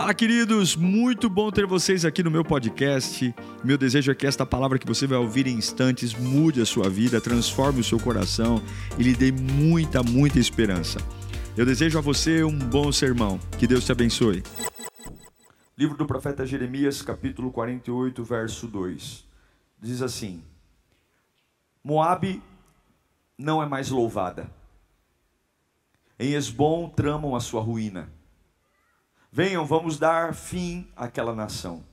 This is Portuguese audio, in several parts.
Fala, queridos! Muito bom ter vocês aqui no meu podcast. Meu desejo é que esta palavra que você vai ouvir em instantes mude a sua vida, transforme o seu coração e lhe dê muita, muita esperança. Eu desejo a você um bom sermão. Que Deus te abençoe. Livro do profeta Jeremias, capítulo 48, verso 2. Diz assim: Moabe não é mais louvada. Em Esbom tramam a sua ruína. Venham, vamos dar fim àquela nação.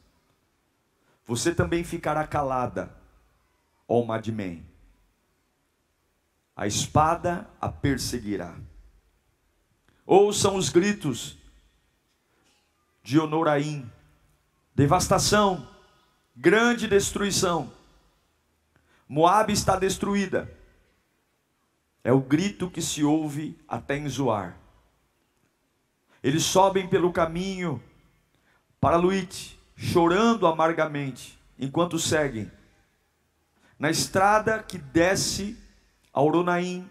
Você também ficará calada, ó Madmen. A espada a perseguirá. Ouçam os gritos de Onoraim. Devastação, grande destruição. Moabe está destruída. É o grito que se ouve até em Zoar. Eles sobem pelo caminho para Luite, chorando amargamente, enquanto seguem. Na estrada que desce a Oronaim,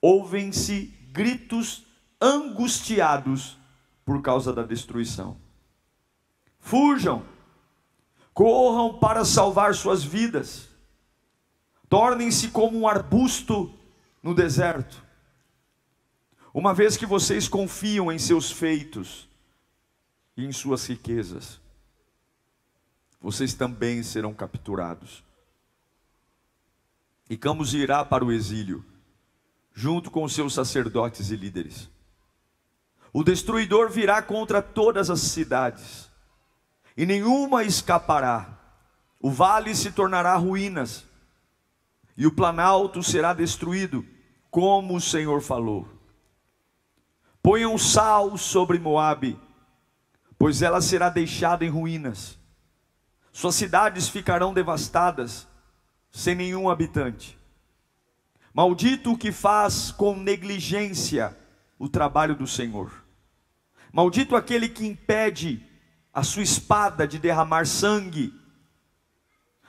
ouvem-se gritos angustiados por causa da destruição. Fujam, corram para salvar suas vidas, tornem-se como um arbusto no deserto. Uma vez que vocês confiam em seus feitos e em suas riquezas, vocês também serão capturados. E Camus irá para o exílio, junto com seus sacerdotes e líderes. O destruidor virá contra todas as cidades, e nenhuma escapará. O vale se tornará ruínas, e o planalto será destruído, como o Senhor falou. Ponham sal sobre Moabe, pois ela será deixada em ruínas. Suas cidades ficarão devastadas, sem nenhum habitante. Maldito o que faz com negligência o trabalho do Senhor. Maldito aquele que impede a sua espada de derramar sangue.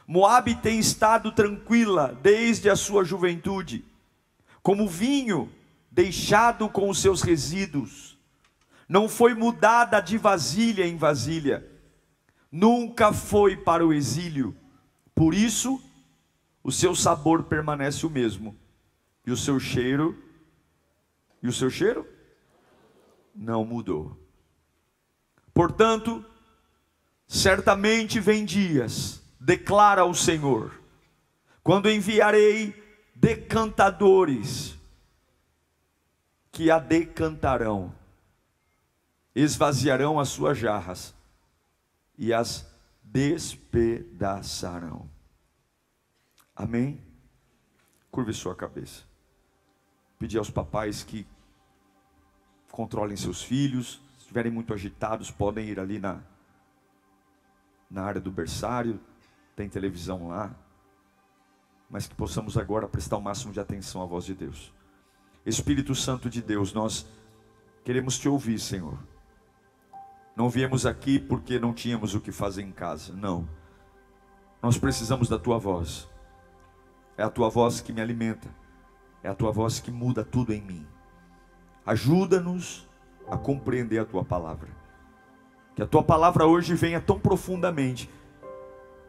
Moabe tem estado tranquila desde a sua juventude, como vinho deixado com os seus resíduos, não foi mudada de vasilha em vasilha, nunca foi para o exílio, por isso o seu sabor permanece o mesmo, e o seu cheiro, e o seu cheiro? Não mudou. Portanto, certamente vem dias, declara o Senhor, quando enviarei decantadores que a decantarão, esvaziarão as suas jarras e as despedaçarão. Amém? Curve sua cabeça. Pedir aos papais que controlem seus filhos, se estiverem muito agitados, podem ir ali na, na área do berçário, tem televisão lá, mas que possamos agora prestar o máximo de atenção à voz de Deus. Espírito Santo de Deus, nós queremos te ouvir, Senhor. Não viemos aqui porque não tínhamos o que fazer em casa, não. Nós precisamos da tua voz. É a tua voz que me alimenta, é a tua voz que muda tudo em mim. Ajuda-nos a compreender a tua palavra. Que a tua palavra hoje venha tão profundamente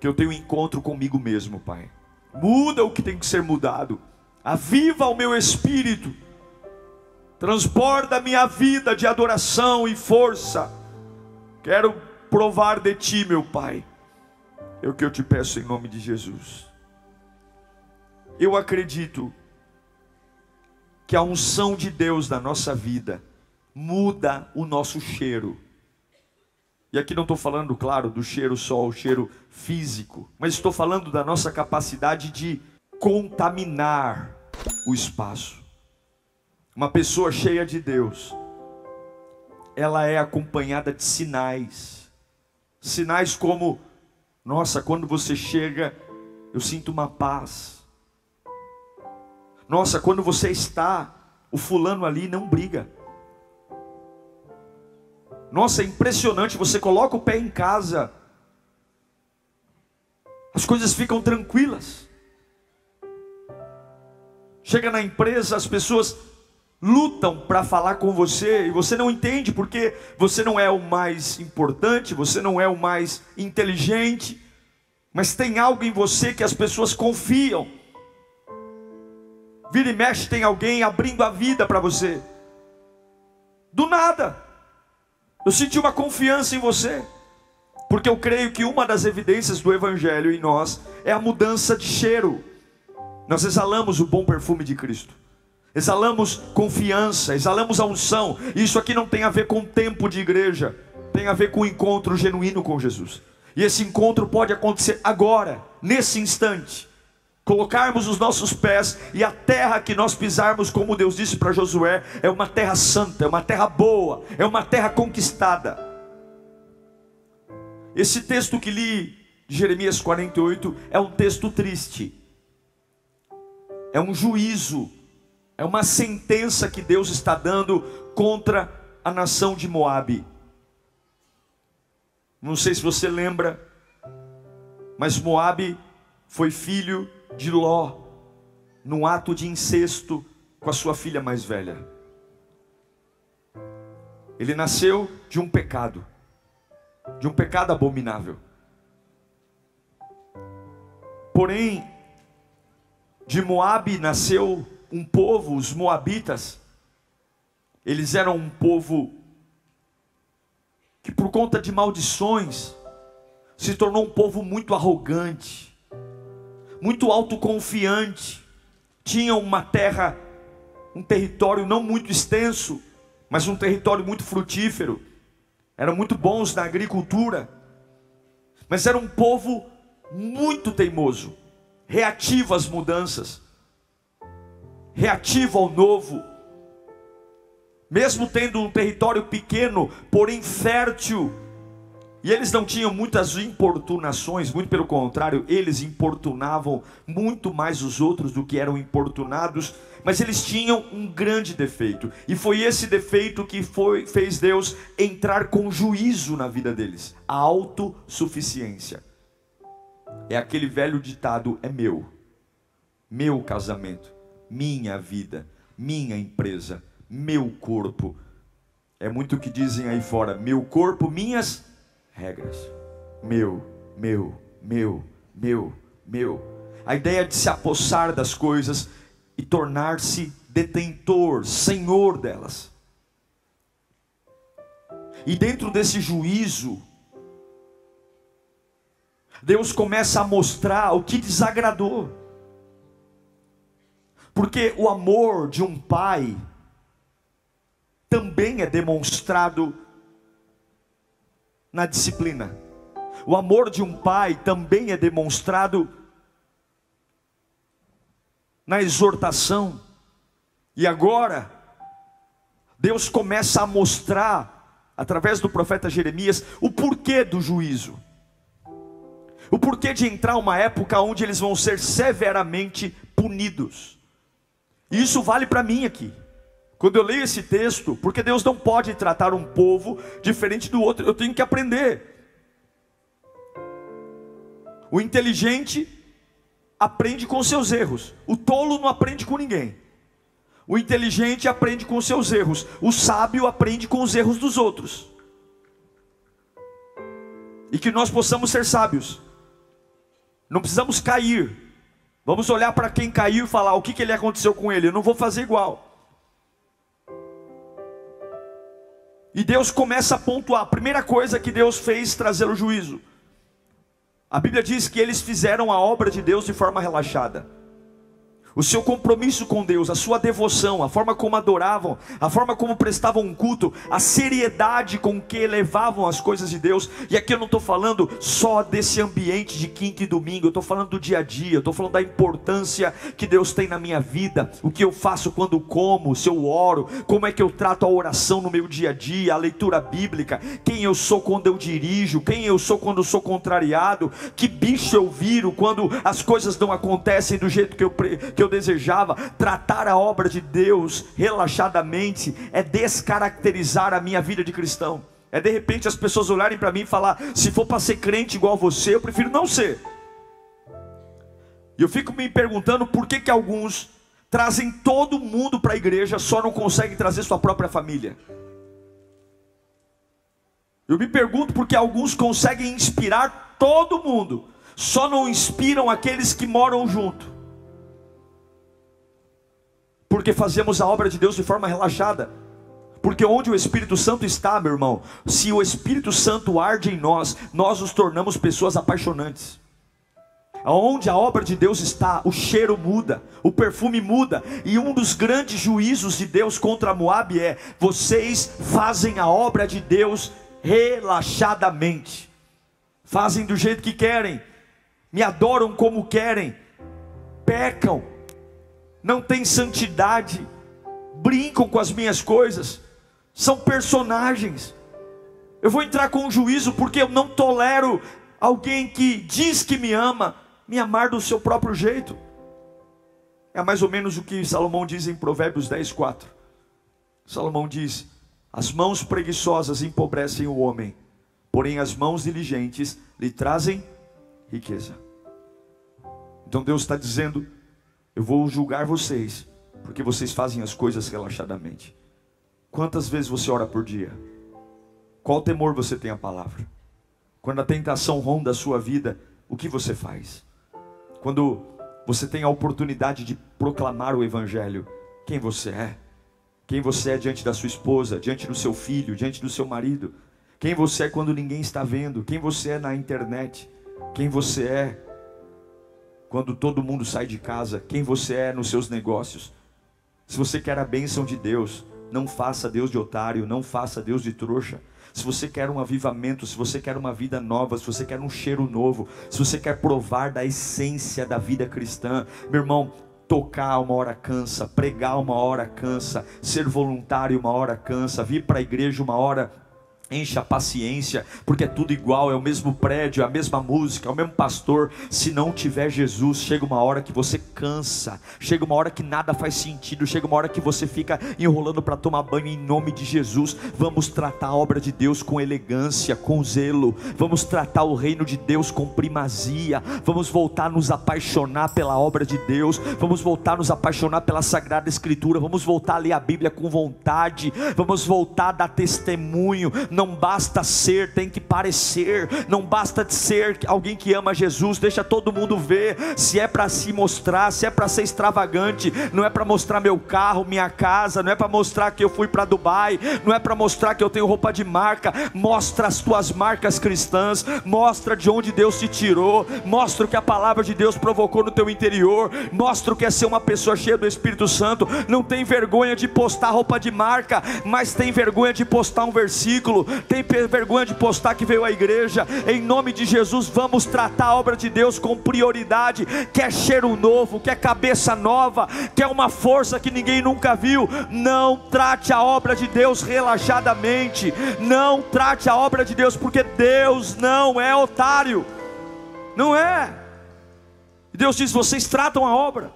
que eu tenha um encontro comigo mesmo, Pai. Muda o que tem que ser mudado. Aviva o meu espírito transborda minha vida de adoração e força. Quero provar de ti, meu Pai. É o que eu te peço em nome de Jesus. Eu acredito que a unção de Deus na nossa vida muda o nosso cheiro. E aqui não estou falando, claro, do cheiro só, o cheiro físico, mas estou falando da nossa capacidade de contaminar o espaço. Uma pessoa cheia de Deus, ela é acompanhada de sinais. Sinais como, nossa, quando você chega, eu sinto uma paz. Nossa, quando você está, o fulano ali não briga. Nossa, é impressionante, você coloca o pé em casa, as coisas ficam tranquilas. Chega na empresa, as pessoas lutam para falar com você e você não entende porque você não é o mais importante, você não é o mais inteligente, mas tem algo em você que as pessoas confiam. Vira e mexe, tem alguém abrindo a vida para você. Do nada. Eu senti uma confiança em você. Porque eu creio que uma das evidências do Evangelho em nós é a mudança de cheiro. Nós exalamos o bom perfume de Cristo. Exalamos confiança, exalamos a unção. Isso aqui não tem a ver com tempo de igreja, tem a ver com o encontro genuíno com Jesus. E esse encontro pode acontecer agora, nesse instante. Colocarmos os nossos pés e a terra que nós pisarmos, como Deus disse para Josué, é uma terra santa, é uma terra boa, é uma terra conquistada. Esse texto que li de Jeremias 48 é um texto triste. É um juízo, é uma sentença que Deus está dando contra a nação de Moabe. Não sei se você lembra, mas Moabe foi filho de Ló, num ato de incesto com a sua filha mais velha. Ele nasceu de um pecado, de um pecado abominável. Porém, de Moabe nasceu um povo, os moabitas. Eles eram um povo que por conta de maldições se tornou um povo muito arrogante, muito autoconfiante. Tinham uma terra, um território não muito extenso, mas um território muito frutífero. Eram muito bons na agricultura, mas era um povo muito teimoso, reativo às mudanças, reativo ao novo. Mesmo tendo um território pequeno, porém fértil. E eles não tinham muitas importunações, muito pelo contrário, eles importunavam muito mais os outros do que eram importunados, mas eles tinham um grande defeito, e foi esse defeito que foi, fez Deus entrar com juízo na vida deles: a autossuficiência. É aquele velho ditado: é meu, meu casamento, minha vida, minha empresa, meu corpo. É muito o que dizem aí fora: meu corpo, minhas regras. Meu, meu, meu, meu, meu. A ideia de se apossar das coisas e tornar-se detentor, senhor delas. E dentro desse juízo, Deus começa a mostrar o que desagradou. Porque o amor de um pai também é demonstrado na disciplina. O amor de um pai também é demonstrado na exortação. E agora, Deus começa a mostrar, através do profeta Jeremias, o porquê do juízo. O porquê de entrar uma época onde eles vão ser severamente punidos. E isso vale para mim aqui. Quando eu leio esse texto, porque Deus não pode tratar um povo diferente do outro, eu tenho que aprender. O inteligente aprende com seus erros, o tolo não aprende com ninguém. O inteligente aprende com seus erros, o sábio aprende com os erros dos outros. E que nós possamos ser sábios, não precisamos cair. Vamos olhar para quem caiu e falar o que, que ele aconteceu com ele. Eu não vou fazer igual. E Deus começa a pontuar. A primeira coisa que Deus fez trazer o juízo. A Bíblia diz que eles fizeram a obra de Deus de forma relaxada o seu compromisso com Deus, a sua devoção, a forma como adoravam, a forma como prestavam um culto, a seriedade com que levavam as coisas de Deus. E aqui eu não estou falando só desse ambiente de quinta e domingo, eu estou falando do dia a dia, eu estou falando da importância que Deus tem na minha vida, o que eu faço quando como, se eu oro, como é que eu trato a oração no meu dia a dia, a leitura bíblica, quem eu sou quando eu dirijo, quem eu sou quando eu sou contrariado, que bicho eu viro quando as coisas não acontecem do jeito que eu, que eu eu desejava. Tratar a obra de Deus relaxadamente é descaracterizar a minha vida de cristão. É de repente as pessoas olharem para mim e falar: se for para ser crente igual você, eu prefiro não ser. E eu fico me perguntando por que, que alguns trazem todo mundo para a igreja, só não conseguem trazer sua própria família. Eu me pergunto porque alguns conseguem inspirar todo mundo, só não inspiram aqueles que moram junto. Porque fazemos a obra de Deus de forma relaxada. Porque onde o Espírito Santo está, meu irmão, se o Espírito Santo arde em nós, nós nos tornamos pessoas apaixonantes. Onde a obra de Deus está, o cheiro muda, o perfume muda, e um dos grandes juízos de Deus contra Moab é: vocês fazem a obra de Deus relaxadamente, fazem do jeito que querem, me adoram como querem, pecam, não têm santidade, brincam com as minhas coisas, são personagens. Eu vou entrar com um juízo porque eu não tolero alguém que diz que me ama me amar do seu próprio jeito. É mais ou menos o que Salomão diz em Provérbios 10, 4. Salomão diz: As mãos preguiçosas empobrecem o homem, porém as mãos diligentes lhe trazem riqueza. Então Deus está dizendo: Eu vou julgar vocês, porque vocês fazem as coisas relaxadamente. Quantas vezes você ora por dia? Qual temor você tem à palavra? Quando a tentação ronda a sua vida, o que você faz? Quando você tem a oportunidade de proclamar o Evangelho, quem você é, quem você é diante da sua esposa, diante do seu filho, diante do seu marido, quem você é quando ninguém está vendo, quem você é na internet, quem você é quando todo mundo sai de casa, quem você é nos seus negócios. Se você quer a bênção de Deus, não faça Deus de otário, não faça Deus de trouxa se você quer um avivamento, se você quer uma vida nova, se você quer um cheiro novo, se você quer provar da essência da vida cristã, meu irmão, tocar uma hora cansa, pregar uma hora cansa, ser voluntário uma hora cansa, vir para a igreja uma hora Encha a paciência, porque é tudo igual, é o mesmo prédio, é a mesma música, é o mesmo pastor. Se não tiver Jesus, chega uma hora que você cansa, chega uma hora que nada faz sentido, chega uma hora que você fica enrolando para tomar banho em nome de Jesus. Vamos tratar a obra de Deus com elegância, com zelo, vamos tratar o reino de Deus com primazia, vamos voltar a nos apaixonar pela obra de Deus, vamos voltar a nos apaixonar pela Sagrada Escritura, vamos voltar a ler a Bíblia com vontade, vamos voltar a dar testemunho não basta ser, tem que parecer. Não basta ser alguém que ama Jesus, deixa todo mundo ver. Se é para se mostrar, se é para ser extravagante, não é para mostrar meu carro, minha casa, não é para mostrar que eu fui para Dubai, não é para mostrar que eu tenho roupa de marca. Mostra as tuas marcas cristãs, mostra de onde Deus te tirou, mostra o que a palavra de Deus provocou no teu interior, mostra o que é ser uma pessoa cheia do Espírito Santo. Não tem vergonha de postar roupa de marca, mas tem vergonha de postar um versículo, tem vergonha de postar que veio à igreja. Em nome de Jesus, vamos tratar a obra de Deus com prioridade. Quer cheiro novo, quer cabeça nova, quer uma força que ninguém nunca viu. Não trate a obra de Deus relaxadamente. Não trate a obra de Deus, porque Deus não é otário. Não é. Deus diz: vocês tratam a obra.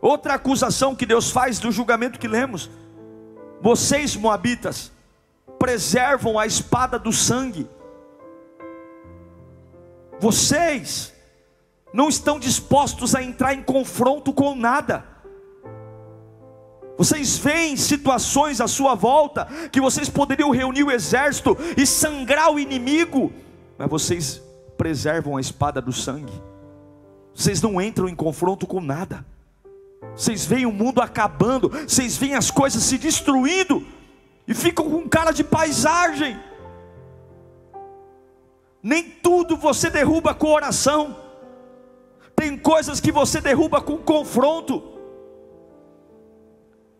Outra acusação que Deus faz do julgamento que lemos. Vocês, moabitas, preservam a espada do sangue. Vocês não estão dispostos a entrar em confronto com nada. Vocês veem situações à sua volta que vocês poderiam reunir o exército e sangrar o inimigo, mas vocês preservam a espada do sangue. Vocês não entram em confronto com nada. Vocês veem o mundo acabando, vocês veem as coisas se destruindo, e ficam com cara de paisagem. Nem tudo você derruba com oração. Tem coisas que você derruba com confronto.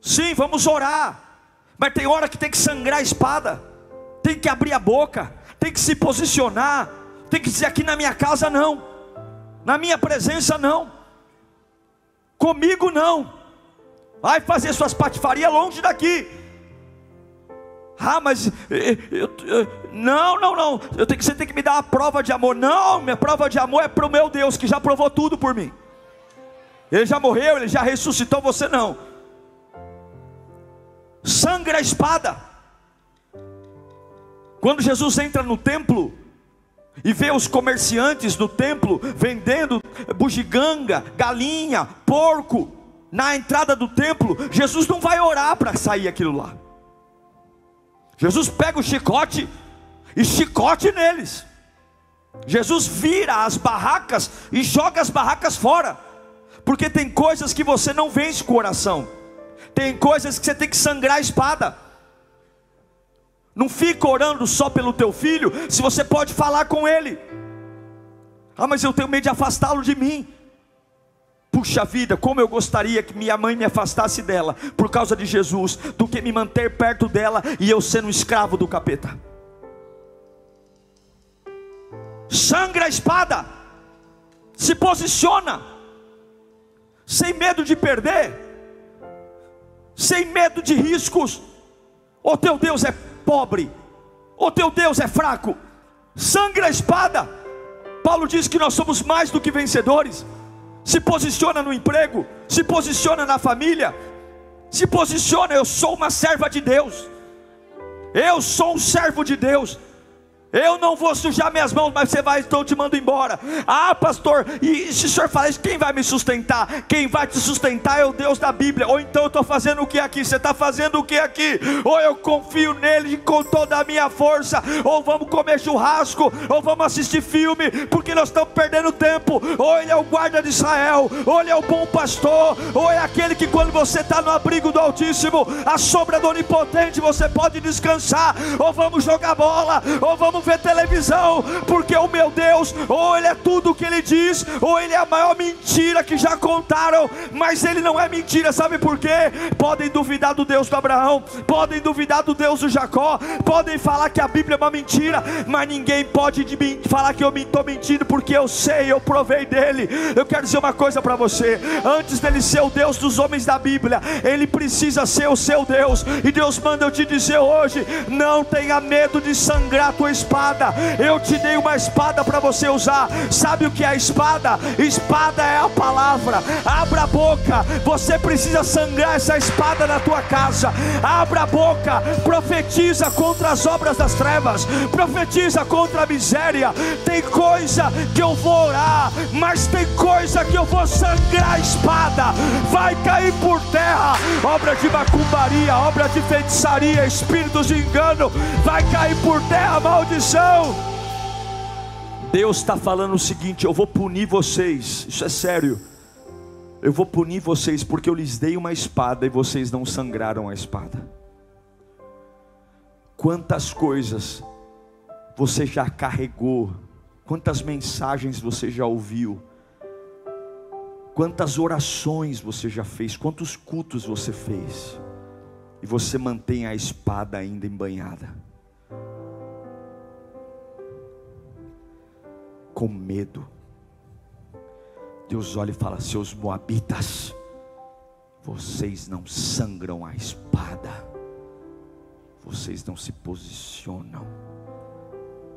Sim, vamos orar. Mas tem hora que tem que sangrar a espada. Tem que abrir a boca. Tem que se posicionar. Tem que dizer aqui na minha casa não. Na minha presença não. Comigo não. Vai fazer suas patifarias longe daqui. Ah, mas eh, eu, eu, não, não, não. Eu tenho, você tem que me dar uma prova de amor. Não, minha prova de amor é para o meu Deus que já provou tudo por mim. Ele já morreu, ele já ressuscitou, você não. Sangra a espada. Quando Jesus entra no templo e vê os comerciantes no templo vendendo bugiganga, galinha, porco, na entrada do templo, Jesus não vai orar para sair aquilo lá. Jesus pega o chicote e chicote neles. Jesus vira as barracas e joga as barracas fora. Porque tem coisas que você não vence com coração. Tem coisas que você tem que sangrar a espada. Não fica orando só pelo teu filho, se você pode falar com ele. Ah, mas eu tenho medo de afastá-lo de mim. Puxa vida, como eu gostaria que minha mãe me afastasse dela por causa de Jesus, do que me manter perto dela e eu sendo um escravo do capeta. Sangra a espada, se posiciona, sem medo de perder, sem medo de riscos. O teu Deus é pobre, o teu Deus é fraco. Sangra a espada. Paulo diz que nós somos mais do que vencedores. Se posiciona no emprego, se posiciona na família, se posiciona, eu sou uma serva de Deus. Eu sou um servo de Deus. Eu não vou sujar minhas mãos, mas você vai, estou te mando embora. Ah, pastor, e se o senhor falar isso, quem vai me sustentar? Quem vai te sustentar é o Deus da Bíblia. Ou então eu estou fazendo o que aqui? Você está fazendo o que aqui? Ou eu confio nele com toda a minha força, ou vamos comer churrasco, ou vamos assistir filme, porque nós estamos perdendo tempo. Ou ele é o guarda de Israel, ou ele é o bom pastor, ou é aquele que quando você está no abrigo do Altíssimo, a sombra do Onipotente, você pode descansar. Ou vamos jogar bola, ou vamos ver televisão, porque o meu Deus, ou ele é tudo o que ele diz, ou ele é a maior mentira que já contaram, mas ele não é mentira, sabe por quê? Podem duvidar do Deus do Abraão, podem duvidar do Deus do Jacó, podem falar que a Bíblia é uma mentira, mas ninguém pode falar que eu estou mentindo, porque eu sei, eu provei dele. Eu quero dizer uma coisa para você: antes dele ser o Deus dos homens da Bíblia, ele precisa ser o seu Deus, e Deus manda eu te dizer hoje: não tenha medo de sangrar tua espada espada. Eu te dei uma espada para você usar. Sabe o que é espada? Espada é a palavra. Abra a boca. Você precisa sangrar essa espada na tua casa. Abra a boca. Profetiza contra as obras das trevas. Profetiza contra a miséria. Tem coisa que eu vou orar, mas tem coisa que eu vou sangrar a espada. Vai cair por terra. Obra de macumbaria, obra de feitiçaria, espíritos de engano. Vai cair por terra, maldição Deus está falando o seguinte: eu vou punir vocês, isso é sério. Eu vou punir vocês porque eu lhes dei uma espada e vocês não sangraram a espada. Quantas coisas você já carregou, quantas mensagens você já ouviu, quantas orações você já fez, quantos cultos você fez, e você mantém a espada ainda embanhada. Com medo. Deus olha e fala: Seus moabitas, vocês não sangram a espada, vocês não se posicionam.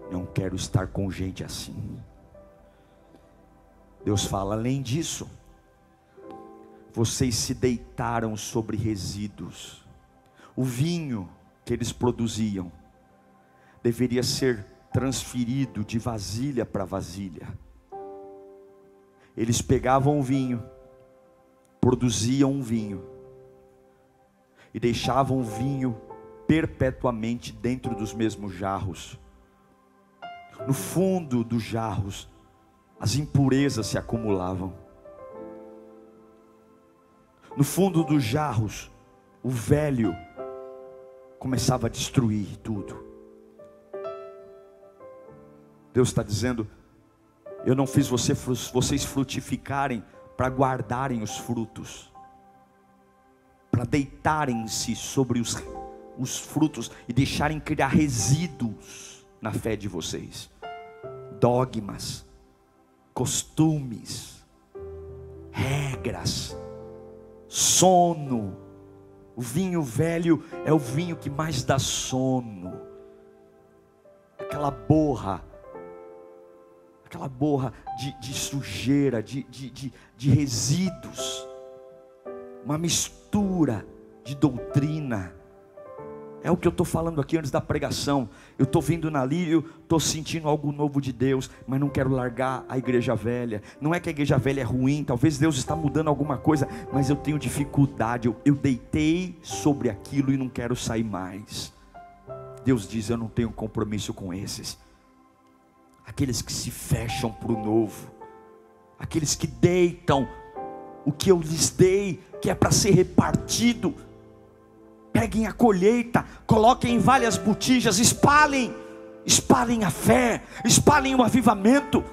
Não quero estar com gente assim. Deus fala: além disso, vocês se deitaram sobre resíduos. O vinho que eles produziam deveria ser transferido de vasilha para vasilha. Eles pegavam o vinho, produziam um vinho e deixavam o vinho perpetuamente dentro dos mesmos jarros. No fundo dos jarros, as impurezas se acumulavam. No fundo dos jarros, o velho começava a destruir tudo. Deus está dizendo: Eu não fiz você, vocês frutificarem para guardarem os frutos, para deitarem-se sobre os, os frutos e deixarem criar resíduos na fé de vocês, dogmas, costumes, regras, sono. O vinho velho é o vinho que mais dá sono, aquela borra aquela borra de, de sujeira, de, de, de, de resíduos, uma mistura de doutrina, É o que eu estou falando aqui antes da pregação. Eu estou vindo na lírio, estou sentindo algo novo de Deus, mas não quero largar a igreja velha. Não é que a igreja velha é ruim, talvez Deus está mudando alguma coisa, mas eu tenho dificuldade. Eu, eu deitei sobre aquilo e não quero sair mais. Deus diz: Eu não tenho compromisso com esses. Aqueles que se fecham para o novo, aqueles que deitam o que eu lhes dei, que é para ser repartido peguem a colheita, coloquem em várias botijas, espalhem, espalhem a fé, espalhem o avivamento.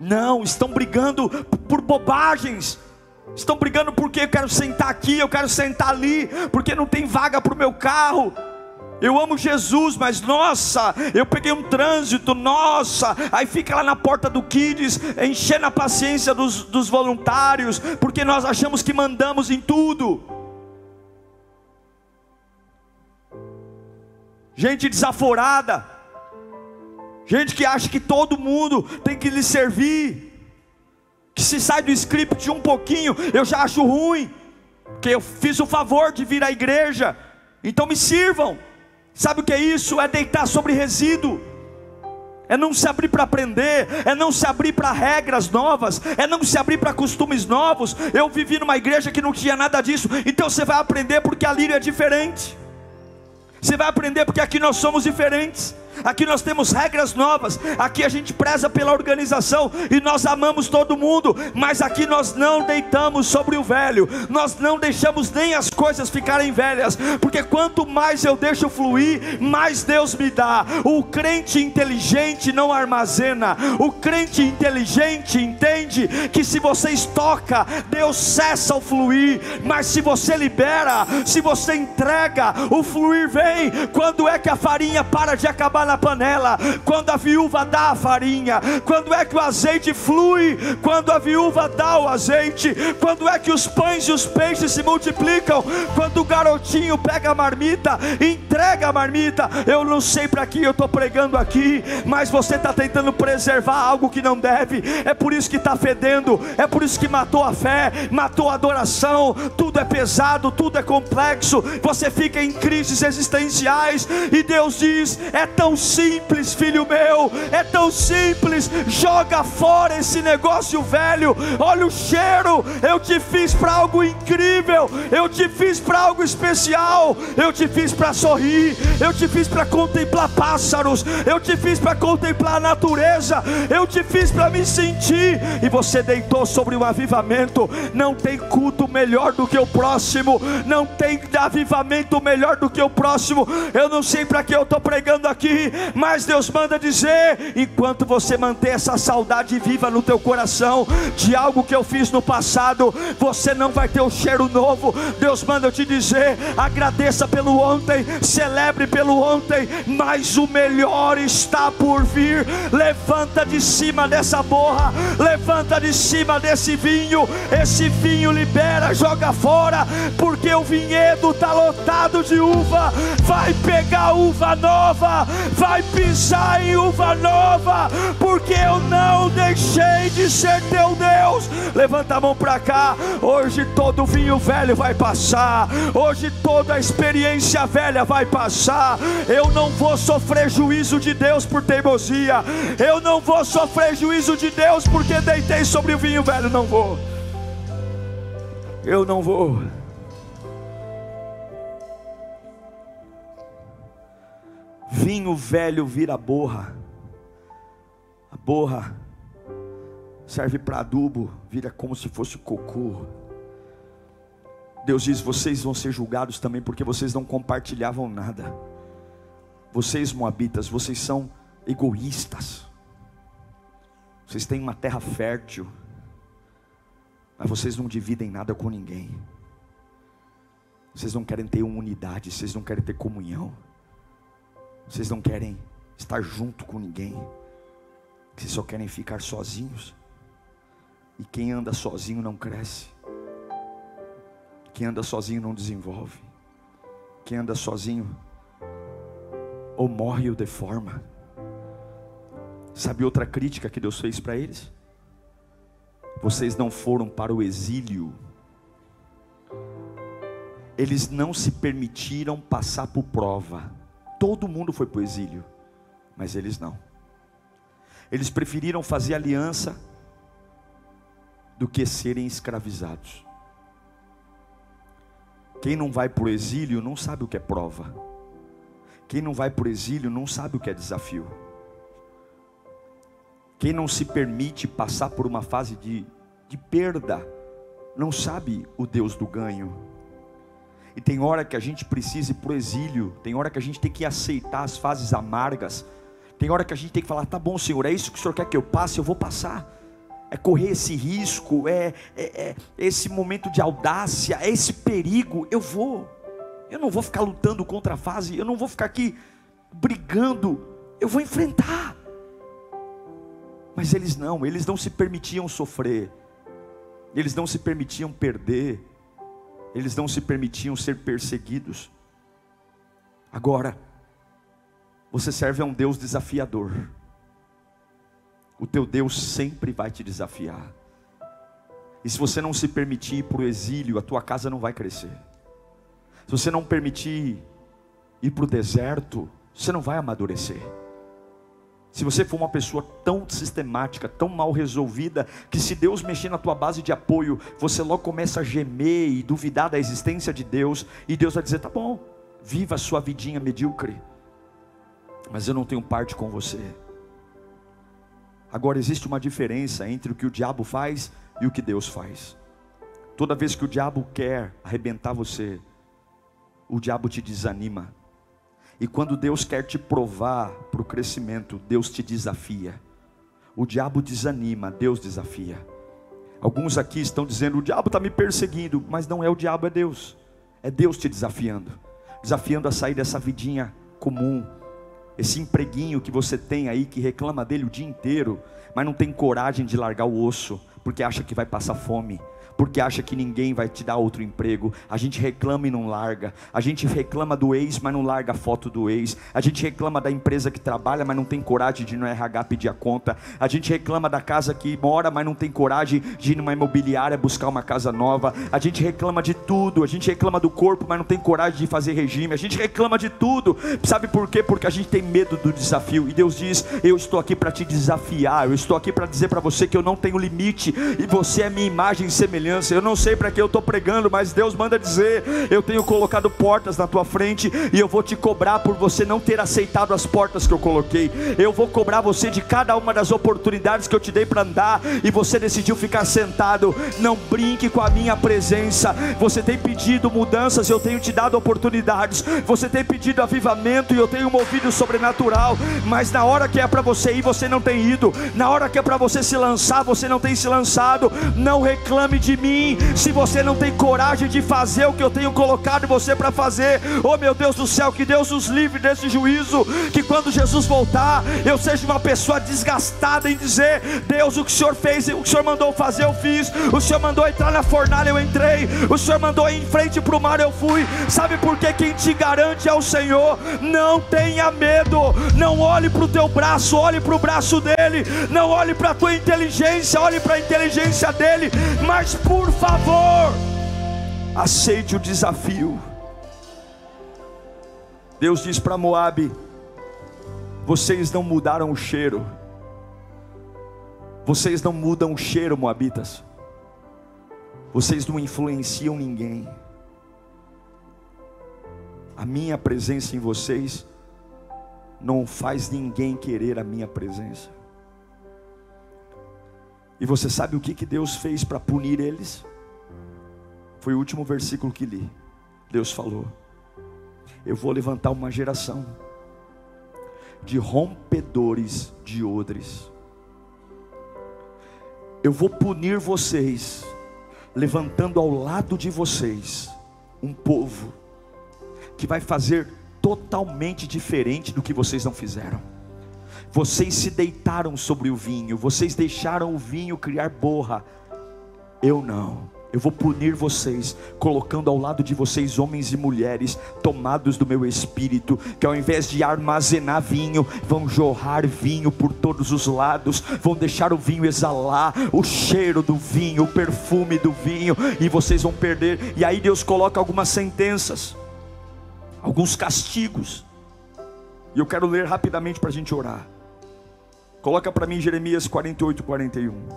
Não, estão brigando por bobagens. Estão brigando porque eu quero sentar aqui, eu quero sentar ali, porque não tem vaga para o meu carro. Eu amo Jesus, mas nossa, eu peguei um trânsito, nossa, aí fica lá na porta do Kids, enchendo a paciência dos, dos voluntários, porque nós achamos que mandamos em tudo. gente desaforada, gente que acha que todo mundo tem que lhe servir, que se sai do script um pouquinho, eu já acho ruim, porque eu fiz o favor de vir à igreja, então me sirvam. Sabe o que é isso? É deitar sobre resíduo. É não se abrir para aprender, é não se abrir para regras novas, é não se abrir para costumes novos. Eu vivi numa igreja que não tinha nada disso, então você vai aprender porque a lírio é diferente. Você vai aprender porque aqui nós somos diferentes. Aqui nós temos regras novas, aqui a gente preza pela organização e nós amamos todo mundo, mas aqui nós não deitamos sobre o velho, nós não deixamos nem as coisas ficarem velhas, porque quanto mais eu deixo fluir, mais Deus me dá. O crente inteligente não armazena, o crente inteligente entende que se você estoca, Deus cessa o fluir, mas se você libera, se você entrega, o fluir vem. Quando é que a farinha para de acabar? Na panela, quando a viúva dá a farinha, quando é que o azeite flui, quando a viúva dá o azeite, quando é que os pães e os peixes se multiplicam, quando o garotinho pega a marmita, entrega a marmita. Eu não sei para que eu estou pregando aqui, mas você está tentando preservar algo que não deve, é por isso que está fedendo, é por isso que matou a fé, matou a adoração. Tudo é pesado, tudo é complexo, você fica em crises existenciais, e Deus diz: é tão tão simples, filho meu, é tão simples. Joga fora esse negócio velho. Olha o cheiro. Eu te fiz para algo incrível. Eu te fiz para algo especial. Eu te fiz para sorrir. Eu te fiz para contemplar pássaros. Eu te fiz para contemplar a natureza. Eu te fiz para me sentir. E você deitou sobre um avivamento. Não tem culto melhor do que o próximo. Não tem avivamento melhor do que o próximo. Eu não sei para que eu estou pregando aqui mas Deus manda dizer: enquanto você manter essa saudade viva no teu coração de algo que eu fiz no passado, você não vai ter um cheiro novo. Deus manda eu te dizer: agradeça pelo ontem, celebre pelo ontem, mas o melhor está por vir. Levanta de cima dessa borra, levanta de cima desse vinho. Esse vinho libera, joga fora, porque o vinhedo está lotado de uva. Vai pegar uva nova, vai pisar em uva nova, porque eu não deixei de ser teu Deus. Levanta a mão para cá. Hoje todo vinho velho vai passar, hoje toda a experiência velha vai passar. Eu não vou sofrer juízo de Deus por teimosia, eu não vou sofrer juízo de Deus porque deitei sobre o vinho velho. Não vou, eu não vou. Vinho velho vira borra, a borra serve para adubo, vira como se fosse cocô. Deus diz: vocês vão ser julgados também porque vocês não compartilhavam nada. Vocês, moabitas, vocês são egoístas. Vocês têm uma terra fértil, mas vocês não dividem nada com ninguém. Vocês não querem ter unidade, vocês não querem ter comunhão. Vocês não querem estar junto com ninguém. Vocês só querem ficar sozinhos. E quem anda sozinho não cresce. Quem anda sozinho não desenvolve. Quem anda sozinho ou morre ou deforma. Sabe outra crítica que Deus fez para eles? Vocês não foram para o exílio. eles não se permitiram passar por prova. Todo mundo foi para o exílio, mas eles não. Eles preferiram fazer aliança do que serem escravizados. Quem não vai para o exílio não sabe o que é prova. Quem não vai para o exílio não sabe o que é desafio. Quem não se permite passar por uma fase de, de perda, não sabe o Deus do ganho. E tem hora que a gente precisa ir para o exílio, tem hora que a gente tem que aceitar as fases amargas, tem hora que a gente tem que falar: tá bom, Senhor, é isso que o Senhor quer que eu passe, eu vou passar. É correr esse risco, é, é, é esse momento de audácia, é esse perigo, eu vou. Eu não vou ficar lutando contra a fase, eu não vou ficar aqui brigando, eu vou enfrentar. Mas eles não, eles não se permitiam sofrer, eles não se permitiam perder, eles não se permitiam ser perseguidos. Agora, você serve a um Deus desafiador, o teu Deus sempre vai te desafiar, e se você não se permitir ir para o exílio, a tua casa não vai crescer, se você não permitir ir para o deserto, você não vai amadurecer. Se você for uma pessoa tão sistemática, tão mal resolvida, que se Deus mexer na tua base de apoio, você logo começa a gemer e duvidar da existência de Deus, e Deus vai dizer: tá bom, viva a sua vidinha medíocre, mas eu não tenho parte com você. Agora existe uma diferença entre o que o diabo faz e o que Deus faz. Toda vez que o diabo quer arrebentar você, o diabo te desanima. E quando Deus quer te provar para o crescimento, Deus te desafia. O diabo desanima, Deus desafia. Alguns aqui estão dizendo: o diabo está me perseguindo, mas não é o diabo, é Deus. É Deus te desafiando desafiando a sair dessa vidinha comum, esse empreguinho que você tem aí, que reclama dele o dia inteiro, mas não tem coragem de largar o osso, porque acha que vai passar fome porque acha que ninguém vai te dar outro emprego. A gente reclama e não larga. A gente reclama do ex, mas não larga a foto do ex. A gente reclama da empresa que trabalha, mas não tem coragem de ir no RH pedir a conta. A gente reclama da casa que mora, mas não tem coragem de ir numa imobiliária buscar uma casa nova. A gente reclama de tudo. A gente reclama do corpo, mas não tem coragem de fazer regime. A gente reclama de tudo. Sabe por quê? Porque a gente tem medo do desafio. E Deus diz: Eu estou aqui para te desafiar. Eu estou aqui para dizer para você que eu não tenho limite. E você é minha imagem e semelhança semelhança. Eu não sei para que eu estou pregando, mas Deus manda dizer: Eu tenho colocado portas na tua frente e eu vou te cobrar por você não ter aceitado as portas que eu coloquei. Eu vou cobrar você de cada uma das oportunidades que eu te dei para andar e você decidiu ficar sentado. Não brinque com a minha presença. Você tem pedido mudanças, eu tenho te dado oportunidades. Você tem pedido avivamento e eu tenho movido sobrenatural. Mas na hora que é para você ir, você não tem ido. Na hora que é para você se lançar, você não tem se lançado. Não reclame de de mim, se você não tem coragem de fazer o que eu tenho colocado você para fazer, oh meu Deus do céu, que Deus nos livre desse juízo, que quando Jesus voltar, eu seja uma pessoa desgastada em dizer: Deus, o que o Senhor fez, o que o Senhor mandou fazer, eu fiz, o Senhor mandou entrar na fornalha, eu entrei, o Senhor mandou ir em frente para o mar, eu fui. Sabe por que quem te garante é o Senhor? Não tenha medo, não olhe para o teu braço, olhe para o braço dele, não olhe para a tua inteligência, olhe para a inteligência dele, mas por favor, aceite o desafio. Deus diz para Moabe: vocês não mudaram o cheiro. Vocês não mudam o cheiro, Moabitas. Vocês não influenciam ninguém. A minha presença em vocês não faz ninguém querer a minha presença. E você sabe o que, que Deus fez para punir eles? Foi o último versículo que li. Deus falou: Eu vou levantar uma geração de rompedores de odres. Eu vou punir vocês, levantando ao lado de vocês um povo que vai fazer totalmente diferente do que vocês não fizeram. Vocês se deitaram sobre o vinho, vocês deixaram o vinho criar borra. Eu não. eu vou punir vocês, colocando ao lado de vocês homens e mulheres tomados do meu espírito, que ao invés de armazenar vinho, vão jorrar vinho por todos os lados, vão deixar o vinho exalar, o cheiro do vinho, o perfume do vinho, e vocês vão perder. E aí Deus coloca algumas sentenças, alguns castigos. E eu quero ler rapidamente para a gente orar. Coloca para mim Jeremias 48, 41.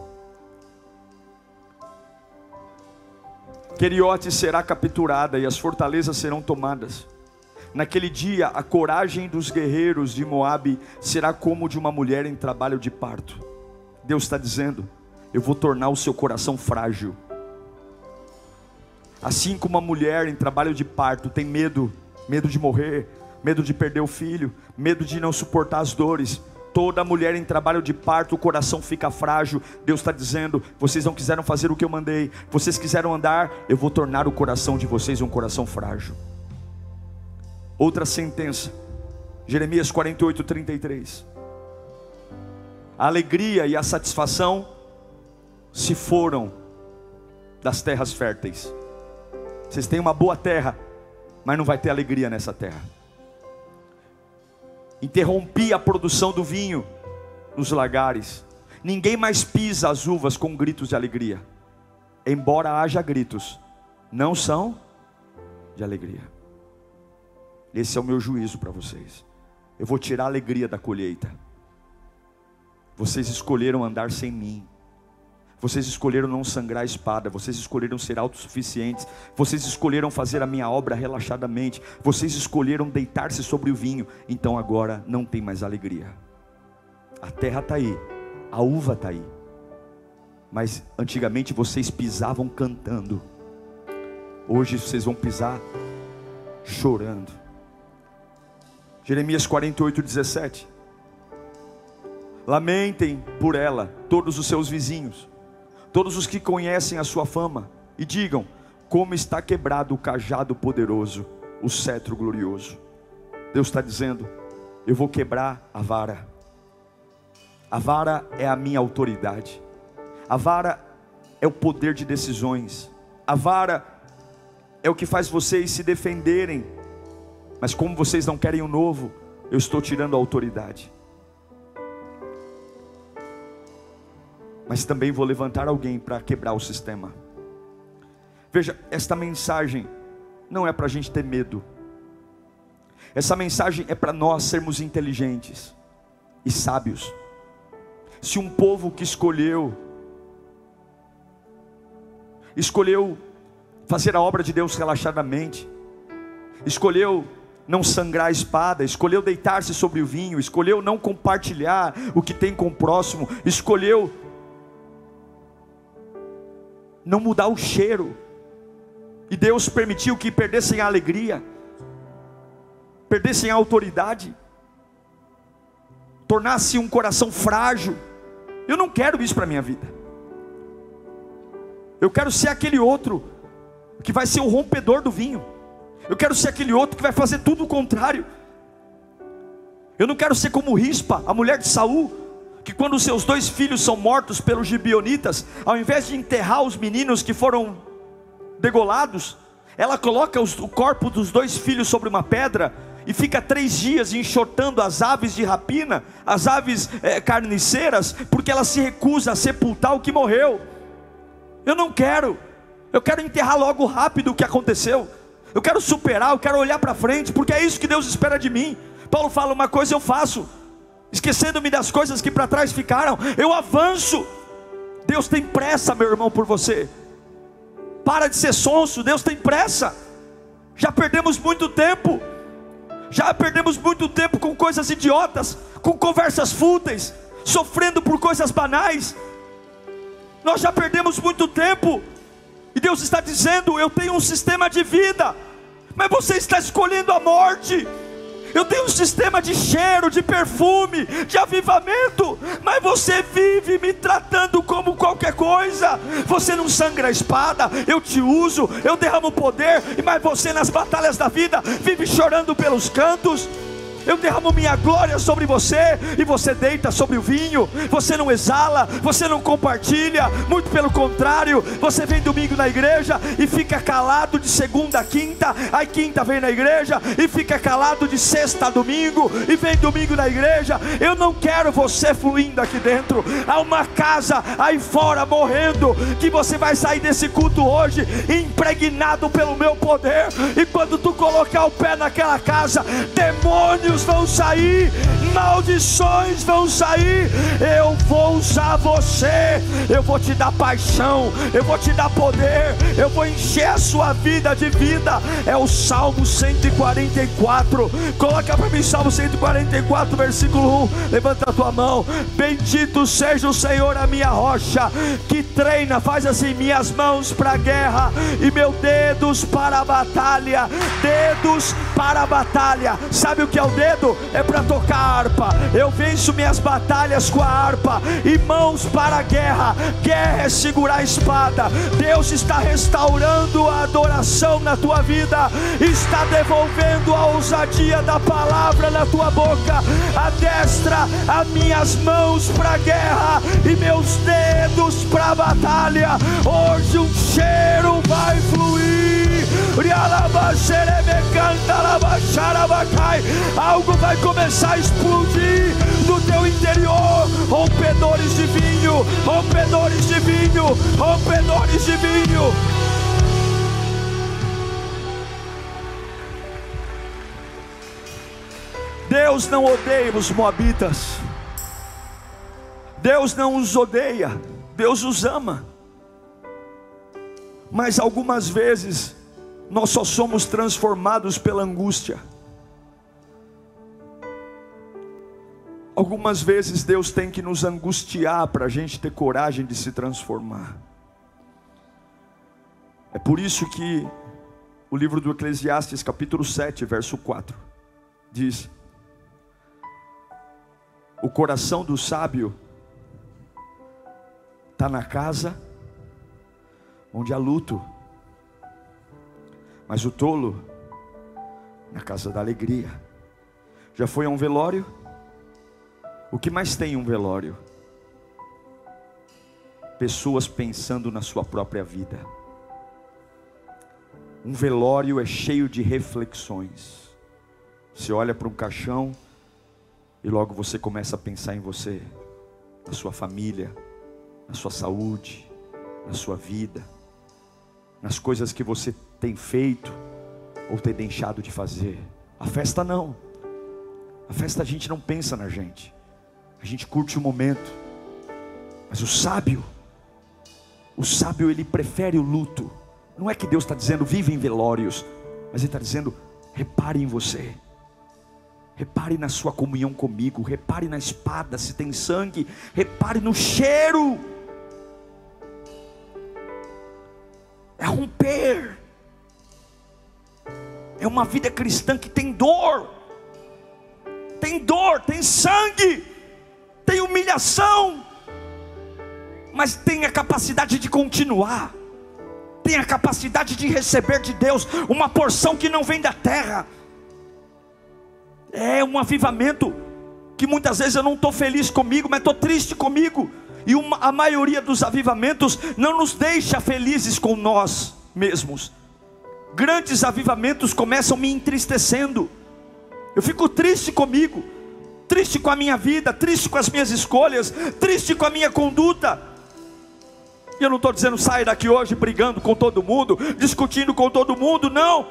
Queriote será capturada e as fortalezas serão tomadas. Naquele dia, a coragem dos guerreiros de Moabe será como de uma mulher em trabalho de parto. Deus está dizendo: Eu vou tornar o seu coração frágil. Assim como uma mulher em trabalho de parto tem medo, medo de morrer, medo de perder o filho, medo de não suportar as dores, Toda mulher em trabalho de parto, o coração fica frágil. Deus está dizendo: vocês não quiseram fazer o que eu mandei, vocês quiseram andar, eu vou tornar o coração de vocês um coração frágil. Outra sentença, Jeremias 48, 33. A alegria e a satisfação se foram das terras férteis. Vocês têm uma boa terra, mas não vai ter alegria nessa terra interrompi a produção do vinho nos lagares. Ninguém mais pisa as uvas com gritos de alegria. Embora haja gritos, não são de alegria. Esse é o meu juízo para vocês. Eu vou tirar a alegria da colheita. Vocês escolheram andar sem mim. Vocês escolheram não sangrar a espada, vocês escolheram ser autossuficientes, vocês escolheram fazer a minha obra relaxadamente, vocês escolheram deitar-se sobre o vinho, então agora não tem mais alegria. A terra está aí, a uva está aí, mas antigamente vocês pisavam cantando, hoje vocês vão pisar chorando. Jeremias 48, 17. Lamentem por ela todos os seus vizinhos todos os que conhecem a sua fama, e digam: como está quebrado o cajado poderoso, o cetro glorioso. Deus está dizendo: eu vou quebrar a vara. A vara é a minha autoridade. A vara é o poder de decisões. A vara é o que faz vocês se defenderem. Mas como vocês não querem o novo, eu estou tirando a autoridade. Mas também vou levantar alguém para quebrar o sistema. Veja, esta mensagem não é para a gente ter medo, essa mensagem é para nós sermos inteligentes e sábios. Se um povo que escolheu, escolheu fazer a obra de Deus relaxadamente, escolheu não sangrar a espada, escolheu deitar-se sobre o vinho, escolheu não compartilhar o que tem com o próximo, escolheu não mudar o cheiro. E Deus permitiu que perdessem a alegria, perdessem a autoridade, tornasse um coração frágil. Eu não quero isso para minha vida. Eu quero ser aquele outro que vai ser o rompedor do vinho. Eu quero ser aquele outro que vai fazer tudo o contrário. Eu não quero ser como Rispa, a mulher de Saul, que quando seus dois filhos são mortos pelos gibionitas, ao invés de enterrar os meninos que foram degolados, ela coloca os, o corpo dos dois filhos sobre uma pedra e fica três dias enxotando as aves de rapina, as aves é, carniceiras, porque ela se recusa a sepultar o que morreu. Eu não quero, eu quero enterrar logo rápido o que aconteceu. Eu quero superar, eu quero olhar para frente, porque é isso que Deus espera de mim. Paulo fala: uma coisa eu faço, esquecendo-me das coisas que para trás ficaram, eu avanço. Deus tem pressa, meu irmão, por você. Para de ser sonso, Deus tem pressa. Já perdemos muito tempo. Já perdemos muito tempo com coisas idiotas, com conversas fúteis, sofrendo por coisas banais. Nós já perdemos muito tempo. E Deus está dizendo: Eu tenho um sistema de vida, mas você está escolhendo a morte. Eu tenho um sistema de cheiro, de perfume, de avivamento, mas você vive me tratando como qualquer coisa. Você não sangra a espada, eu te uso, eu derramo poder, mas você nas batalhas da vida vive chorando pelos cantos. Eu derramo minha glória sobre você, e você deita sobre o vinho, você não exala, você não compartilha, muito pelo contrário, você vem domingo na igreja e fica calado de segunda a quinta, aí quinta vem na igreja e fica calado de sexta a domingo, e vem domingo na igreja. Eu não quero você fluindo aqui dentro, há uma casa aí fora morrendo, que você vai sair desse culto hoje impregnado pelo meu poder, e quando tu colocar o pé naquela casa, demônios vão sair, maldições vão sair. Eu vou usar você, eu vou te dar paixão, eu vou te dar poder, eu vou encher a sua vida de vida. É o Salmo 144. Coloca para mim Salmo 144, versículo 1. Levanta a tua mão. Bendito seja o Senhor, a minha rocha, que treina, faz assim minhas mãos para a guerra e meus dedos para a batalha. Dedos para a batalha. Sabe o que é o dedo? É para tocar harpa. Eu venço minhas batalhas com a harpa e mãos para a guerra. Guerra é segurar a espada. Deus está restaurando a adoração na tua vida, está devolvendo a ousadia da palavra na tua boca. A destra as minhas mãos para a guerra e meus dedos para a batalha. Hoje um cheiro vai fluir. Algo vai começar a explodir no teu interior. Rompedores de vinho, rompedores de vinho, rompedores de vinho. Deus não odeia os moabitas. Deus não os odeia. Deus os ama. Mas algumas vezes nós só somos transformados pela angústia. Algumas vezes Deus tem que nos angustiar para a gente ter coragem de se transformar. É por isso que o livro do Eclesiastes, capítulo 7, verso 4, diz: O coração do sábio está na casa onde há luto mas o tolo, na casa da alegria. Já foi a um velório? O que mais tem um velório? Pessoas pensando na sua própria vida. Um velório é cheio de reflexões. Você olha para um caixão e logo você começa a pensar em você, na sua família, na sua saúde, na sua vida, nas coisas que você tem feito ou tem deixado de fazer. A festa não. A festa a gente não pensa na gente. A gente curte o momento. Mas o sábio, o sábio ele prefere o luto. Não é que Deus está dizendo vive em velórios, mas Ele está dizendo repare em você. Repare na sua comunhão comigo, repare na espada se tem sangue, repare no cheiro. É romper. É uma vida cristã que tem dor, tem dor, tem sangue, tem humilhação, mas tem a capacidade de continuar, tem a capacidade de receber de Deus uma porção que não vem da terra. É um avivamento que muitas vezes eu não estou feliz comigo, mas estou triste comigo. E uma, a maioria dos avivamentos não nos deixa felizes com nós mesmos grandes avivamentos começam me entristecendo. Eu fico triste comigo, triste com a minha vida, triste com as minhas escolhas, triste com a minha conduta. E eu não estou dizendo saia daqui hoje brigando com todo mundo, discutindo com todo mundo, não.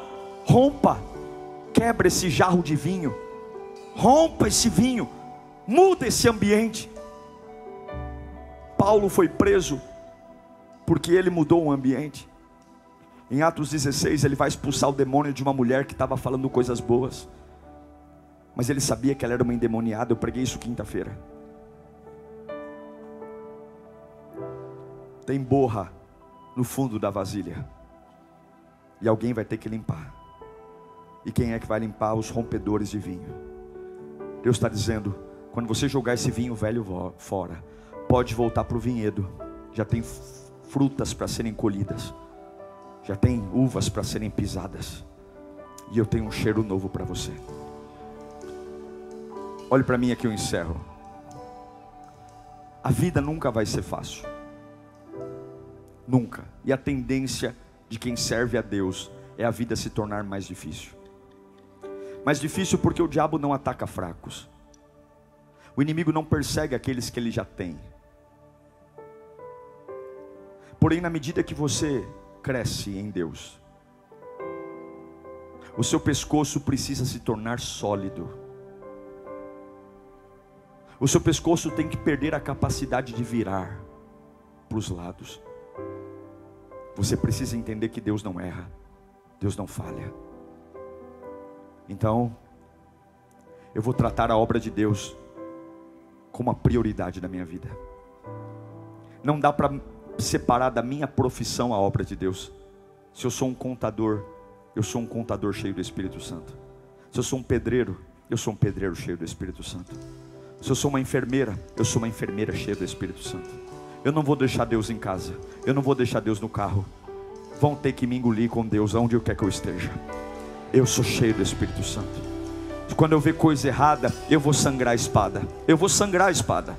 Rompa, quebra esse jarro de vinho, rompa esse vinho, muda esse ambiente. Paulo foi preso porque ele mudou o ambiente. Em Atos 16, ele vai expulsar o demônio de uma mulher que estava falando coisas boas. Mas ele sabia que ela era uma endemoniada. Eu preguei isso quinta-feira. Tem borra no fundo da vasilha. E alguém vai ter que limpar. E quem é que vai limpar? Os rompedores de vinho. Deus está dizendo: quando você jogar esse vinho velho fora, pode voltar para o vinhedo. Já tem frutas para serem colhidas já tem uvas para serem pisadas. E eu tenho um cheiro novo para você. Olhe para mim aqui, eu encerro. A vida nunca vai ser fácil. Nunca. E a tendência de quem serve a Deus é a vida se tornar mais difícil. Mais difícil porque o diabo não ataca fracos. O inimigo não persegue aqueles que ele já tem. Porém, na medida que você cresce em Deus, o seu pescoço precisa se tornar sólido. O seu pescoço tem que perder a capacidade de virar para os lados. Você precisa entender que Deus não erra, Deus não falha. Então, eu vou tratar a obra de Deus como a prioridade da minha vida. Não dá para separar da minha profissão a obra de Deus. Se eu sou um contador, eu sou um contador cheio do Espírito Santo. Se eu sou um pedreiro, eu sou um pedreiro cheio do Espírito Santo. Se eu sou uma enfermeira, eu sou uma enfermeira cheia do Espírito Santo. Eu não vou deixar Deus em casa, eu não vou deixar Deus no carro. Vão ter que me engolir com Deus aonde eu quer que eu esteja. Eu sou cheio do Espírito Santo. Quando eu ver coisa errada, eu vou sangrar a espada. Eu vou sangrar a espada.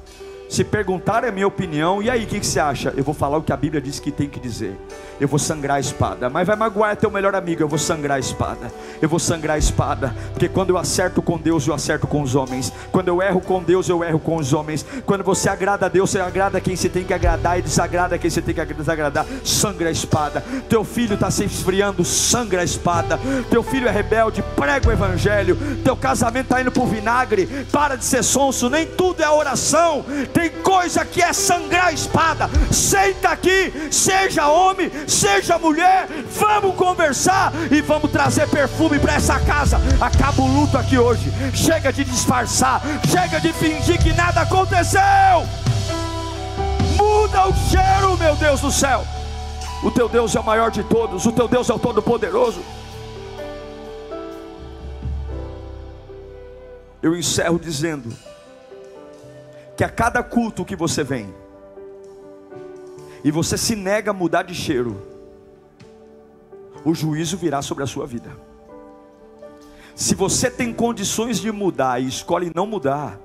Se perguntarem a minha opinião, e aí, o que, que, você acha? Eu vou falar o que a Bíblia diz que tem que dizer. Eu vou sangrar a espada. Mas vai magoar teu melhor amigo, eu vou sangrar a espada. Eu vou sangrar a espada. Porque quando eu acerto com Deus, eu acerto com os homens. Quando eu erro com Deus, eu erro com os homens. Quando você agrada a Deus, você agrada quem você tem que agradar e desagrada quem você tem que desagradar. Sangra a espada. Teu filho está se esfriando, sangra a espada. Teu filho é rebelde, prega o evangelho. Teu casamento está indo para o vinagre. Para de ser sonso, nem tudo é oração tem coisa que é sangrar a espada. Senta aqui, seja homem, seja mulher, vamos conversar e vamos trazer perfume para essa casa. Acaba o luto aqui hoje. Chega de disfarçar, chega de fingir que nada aconteceu. Muda o cheiro, meu Deus do céu. O teu Deus é o maior de todos, o teu Deus é o todo-poderoso. Eu encerro dizendo: que a cada culto que você vem, e você se nega a mudar de cheiro, o juízo virá sobre a sua vida. Se você tem condições de mudar e escolhe não mudar,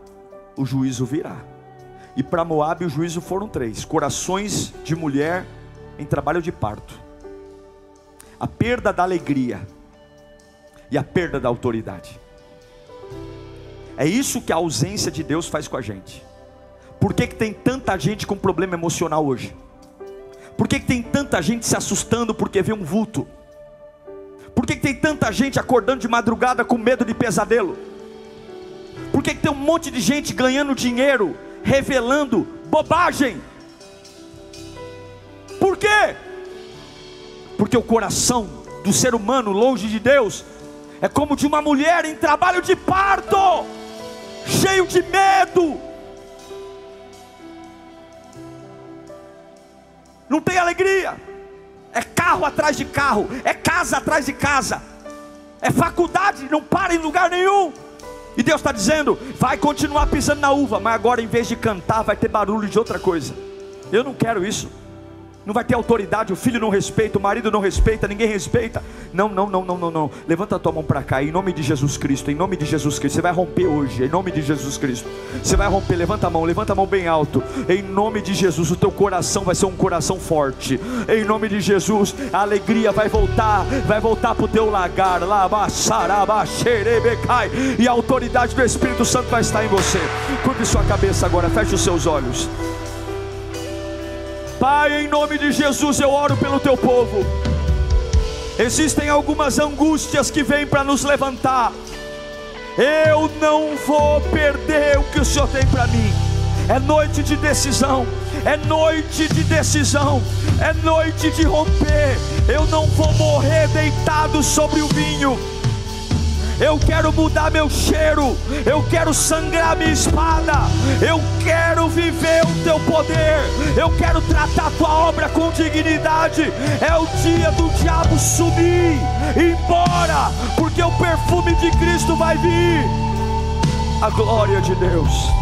o juízo virá. E para Moab o juízo foram três: corações de mulher em trabalho de parto, a perda da alegria e a perda da autoridade. É isso que a ausência de Deus faz com a gente. Por que, que tem tanta gente com problema emocional hoje? Por que, que tem tanta gente se assustando porque vê um vulto? Por que, que tem tanta gente acordando de madrugada com medo de pesadelo? Por que, que tem um monte de gente ganhando dinheiro, revelando bobagem? Por quê? Porque o coração do ser humano longe de Deus é como de uma mulher em trabalho de parto, cheio de medo, não tem alegria. É carro atrás de carro, é casa atrás de casa, é faculdade, não para em lugar nenhum. E Deus está dizendo: vai continuar pisando na uva, mas agora em vez de cantar, vai ter barulho de outra coisa. Eu não quero isso não vai ter autoridade, o filho não respeita, o marido não respeita, ninguém respeita. Não, não, não, não, não, não. Levanta a tua mão para cá, em nome de Jesus Cristo, em nome de Jesus Cristo. Você vai romper hoje, em nome de Jesus Cristo. Você vai romper, levanta a mão, levanta a mão bem alto. Em nome de Jesus, o teu coração vai ser um coração forte. Em nome de Jesus, a alegria vai voltar, vai voltar para o teu lagar. E a autoridade do Espírito Santo vai estar em você. Curve sua cabeça agora, feche os seus olhos. Pai, em nome de Jesus, eu oro pelo teu povo. Existem algumas angústias que vêm para nos levantar. Eu não vou perder o que o Senhor tem para mim. É noite de decisão, é noite de decisão, é noite de romper. Eu não vou morrer deitado sobre o vinho eu quero mudar meu cheiro, eu quero sangrar minha espada, eu quero viver o teu poder, eu quero tratar tua obra com dignidade. É o dia do diabo sumir, embora, porque o perfume de Cristo vai vir. A glória de Deus.